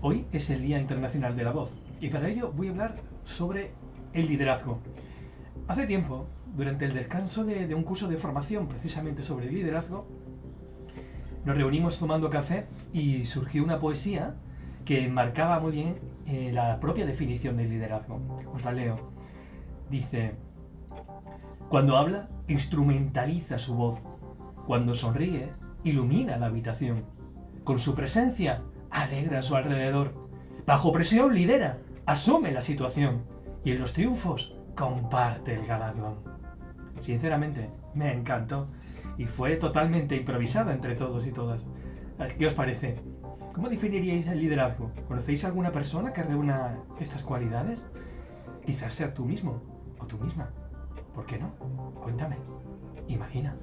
Hoy es el Día Internacional de la Voz y para ello voy a hablar sobre el liderazgo. Hace tiempo, durante el descanso de, un curso de formación precisamente sobre liderazgo, nos reunimos tomando café y surgió una poesía que marcaba muy bien eh, la propia definición del liderazgo. Os la leo. Dice, cuando habla, instrumentaliza su voz. Cuando sonríe, ilumina la habitación. Con su presencia, alegra a su alrededor. Bajo presión, lidera, asume la situación. Y en los triunfos, comparte el galardón. Sinceramente, me encantó y fue totalmente improvisada entre todos y todas. ¿Qué os parece? ¿Cómo definiríais el liderazgo? ¿Conocéis alguna persona que reúna estas cualidades? Quizás sea tú mismo o tú misma. ¿Por qué no? Cuéntame. Imagina.